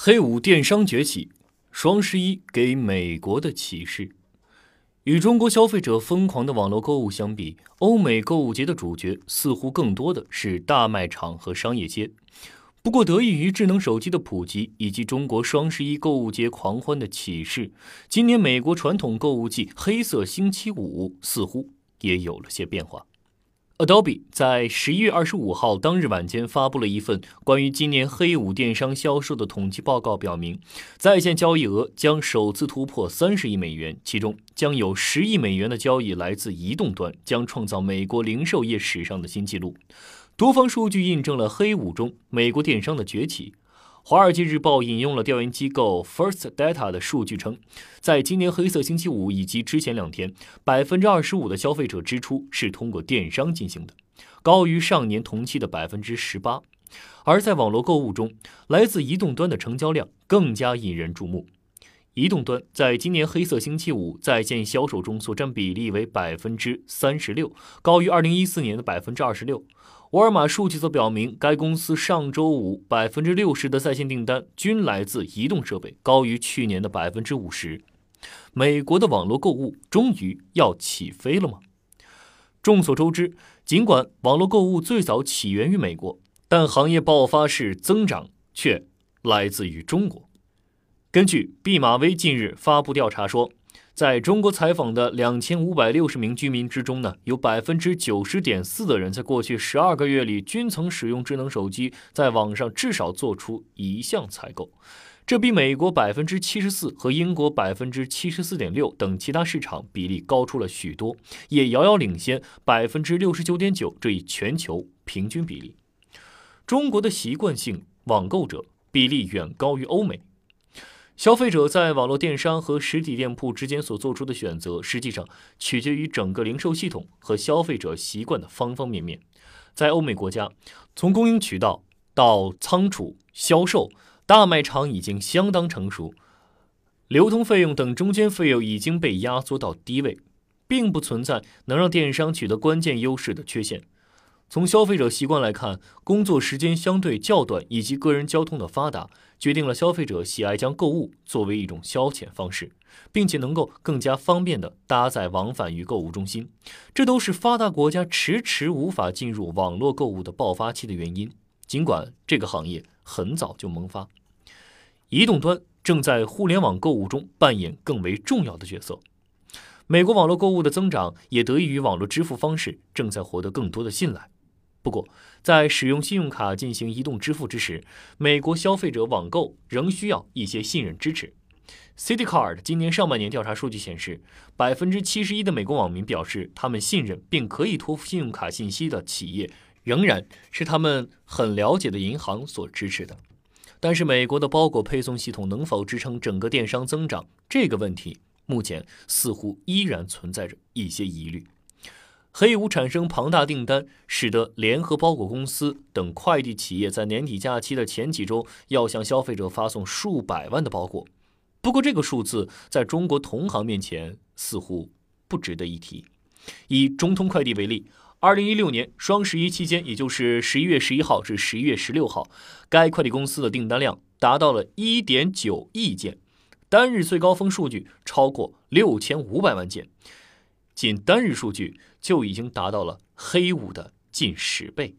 黑五电商崛起，双十一给美国的启示。与中国消费者疯狂的网络购物相比，欧美购物节的主角似乎更多的是大卖场和商业街。不过，得益于智能手机的普及以及中国双十一购物节狂欢的启示，今年美国传统购物季“黑色星期五”似乎也有了些变化。Adobe 在十一月二十五号当日晚间发布了一份关于今年黑五电商销售的统计报告，表明在线交易额将首次突破三十亿美元，其中将有十亿美元的交易来自移动端，将创造美国零售业史上的新纪录。多方数据印证了黑五中美国电商的崛起。《华尔街日报》引用了调研机构 First Data 的数据称，在今年黑色星期五以及之前两天，百分之二十五的消费者支出是通过电商进行的，高于上年同期的百分之十八。而在网络购物中，来自移动端的成交量更加引人注目。移动端在今年黑色星期五在线销售中所占比例为百分之三十六，高于二零一四年的百分之二十六。沃尔玛数据则表明，该公司上周五百分之六十的在线订单均来自移动设备，高于去年的百分之五十。美国的网络购物终于要起飞了吗？众所周知，尽管网络购物最早起源于美国，但行业爆发式增长却来自于中国。根据毕马威近日发布调查说。在中国采访的两千五百六十名居民之中呢，有百分之九十点四的人在过去十二个月里均曾使用智能手机，在网上至少做出一项采购，这比美国百分之七十四和英国百分之七十四点六等其他市场比例高出了许多，也遥遥领先百分之六十九点九这一全球平均比例。中国的习惯性网购者比例远高于欧美。消费者在网络电商和实体店铺之间所做出的选择，实际上取决于整个零售系统和消费者习惯的方方面面。在欧美国家，从供应渠道到仓储、销售，大卖场已经相当成熟，流通费用等中间费用已经被压缩到低位，并不存在能让电商取得关键优势的缺陷。从消费者习惯来看，工作时间相对较短以及个人交通的发达，决定了消费者喜爱将购物作为一种消遣方式，并且能够更加方便地搭载往返于购物中心。这都是发达国家迟迟无法进入网络购物的爆发期的原因。尽管这个行业很早就萌发，移动端正在互联网购物中扮演更为重要的角色。美国网络购物的增长也得益于网络支付方式正在获得更多的信赖。不过，在使用信用卡进行移动支付之时，美国消费者网购仍需要一些信任支持。City Card 今年上半年调查数据显示，百分之七十一的美国网民表示，他们信任并可以托付信用卡信息的企业仍然是他们很了解的银行所支持的。但是，美国的包裹配送系统能否支撑整个电商增长这个问题，目前似乎依然存在着一些疑虑。黑五产生庞大订单，使得联合包裹公司等快递企业在年底假期的前几周要向消费者发送数百万的包裹。不过，这个数字在中国同行面前似乎不值得一提。以中通快递为例，二零一六年双十一期间，也就是十一月十一号至十一月十六号，该快递公司的订单量达到了一点九亿件，单日最高峰数据超过六千五百万件。仅单日数据就已经达到了黑五的近十倍。